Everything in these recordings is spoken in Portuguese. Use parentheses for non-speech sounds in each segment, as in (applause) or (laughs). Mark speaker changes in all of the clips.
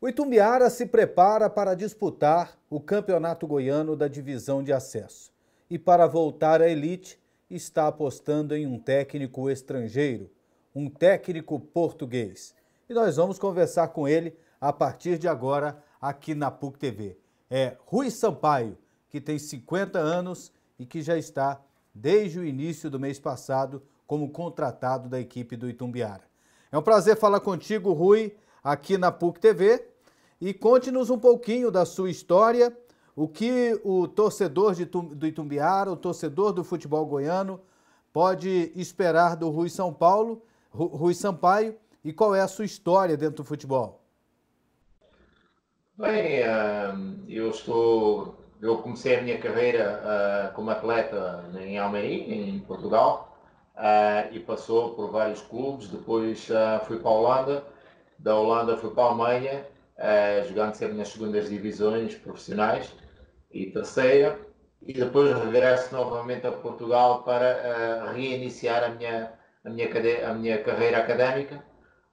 Speaker 1: O Itumbiara se prepara para disputar o Campeonato Goiano da Divisão de Acesso. E para voltar à elite, está apostando em um técnico estrangeiro, um técnico português. E nós vamos conversar com ele a partir de agora aqui na PUC TV. É Rui Sampaio, que tem 50 anos e que já está desde o início do mês passado como contratado da equipe do Itumbiara. É um prazer falar contigo, Rui aqui na PUC TV e conte-nos um pouquinho da sua história, o que o torcedor de, do Itumbiara, o torcedor do futebol goiano, pode esperar do Rui São Paulo, Rui Sampaio, e qual é a sua história dentro do futebol?
Speaker 2: Bem, eu estou, eu comecei a minha carreira ah, como atleta em Almeria, em Portugal, ah, e passou por vários clubes, depois ah, fui para a Holanda, da Holanda fui para a Alemanha, uh, jogando sempre nas segundas divisões profissionais e terceira, e depois regresso novamente a Portugal para uh, reiniciar a minha, a minha, a minha carreira académica,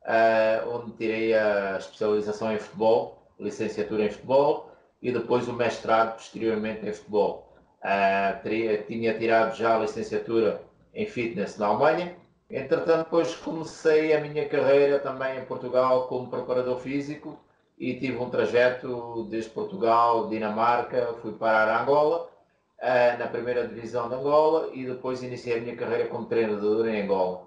Speaker 2: uh, onde tirei a especialização em futebol, licenciatura em futebol e depois o mestrado posteriormente em futebol. Teria, tinha tirado já a licenciatura em fitness na Alemanha Entretanto, depois comecei a minha carreira também em Portugal como preparador físico e tive um trajeto desde Portugal, Dinamarca, fui parar a Angola, uh, na primeira divisão de Angola e depois iniciei a minha carreira como treinador em Angola.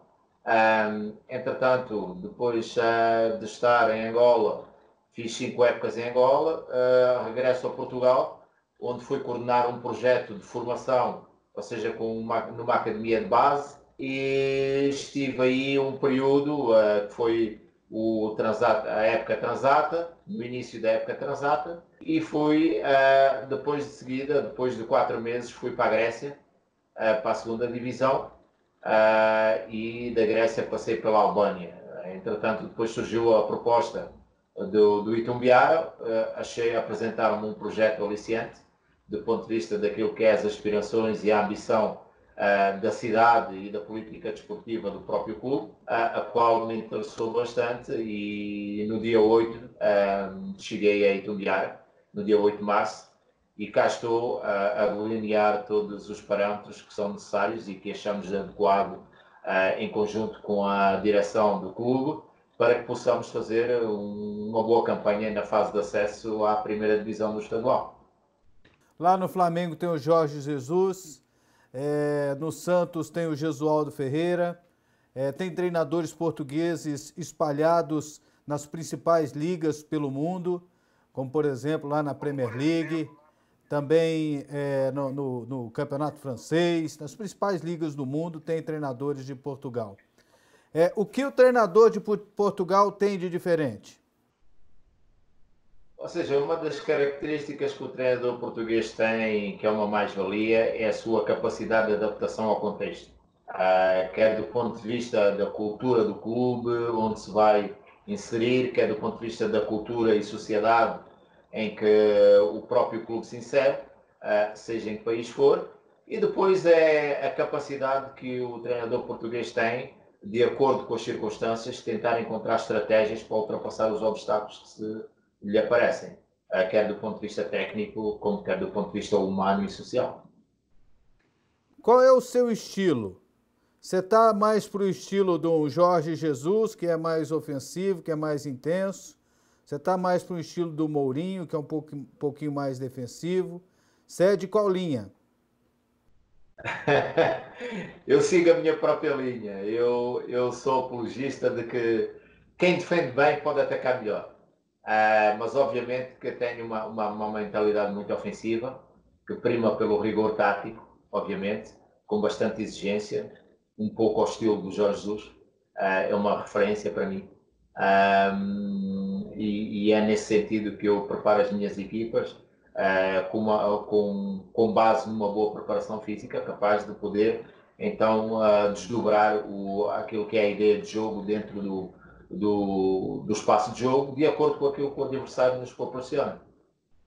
Speaker 2: Entretanto, depois uh, de estar em Angola, fiz cinco épocas em Angola, uh, regresso a Portugal, onde fui coordenar um projeto de formação, ou seja, com uma, numa academia de base, e estive aí um período uh, que foi o transata, a época transata, no início da época transata, e fui, uh, depois de seguida, depois de quatro meses, fui para a Grécia, uh, para a segunda divisão, e da Grécia passei pela Albânia. Entretanto, depois surgiu a proposta do, do Itumbiara, achei, apresentaram-me um projeto aliciante, do ponto de vista daquilo que é as aspirações e a ambição da cidade e da política desportiva do próprio clube, uh, a qual me interessou bastante e no dia 8 uh, eh, cheguei a Itumbiara, no dia 8 de março, e cá estou a delinear todos os parâmetros que são necessários e que achamos adequado em conjunto com a direção do clube para que possamos fazer uma boa campanha na fase de acesso à primeira divisão do estadual.
Speaker 1: Lá no Flamengo tem o Jorge Jesus, é, no Santos tem o Gesualdo Ferreira, é, tem treinadores portugueses espalhados nas principais ligas pelo mundo, como por exemplo lá na Premier League, também é, no, no, no, Campeonato Francês, nas principais ligas do mundo tem treinadores de Portugal. É, o que o treinador de Portugal tem de diferente?
Speaker 2: Ou seja, uma das características que o treinador português tem, que é uma mais-valia, é a sua capacidade de adaptação ao contexto. Uh, quer do ponto de vista da cultura do clube, onde se vai inserir, quer do ponto de vista da cultura e sociedade em que o próprio clube se insere, uh, seja em que país for, e depois é a capacidade que o treinador português tem, de acordo com as circunstâncias, tentar encontrar estratégias para ultrapassar os obstáculos que se lhe aparecem, eh, quer do ponto de vista técnico, como quer do ponto de vista humano e social.
Speaker 1: Qual é o seu estilo? Você está mais para o estilo do Jorge Jesus, que é mais ofensivo, que é mais intenso? Você está mais para o estilo do Mourinho, que é um, pouco, um pouquinho mais defensivo? Você é de qual linha? (laughs)
Speaker 2: eu sigo a minha própria linha. Eu, eu sou apologista de que quem defende bem pode atacar melhor. Uh, mas obviamente que tenho uma, uma, uma, mentalidade muito ofensiva, que prima pelo rigor tático, obviamente, com bastante exigência, um pouco ao estilo do Jorge Jesus, uh, é uma referência para mim. Um, e, e, é nesse sentido que eu preparo as minhas equipas uh, com, uma, com, com, base numa boa preparação física, capaz de poder então desdobrar o, aquilo que é a ideia de jogo dentro do, do, do espaço de jogo de acordo com aquilo que o adversário nos proporciona.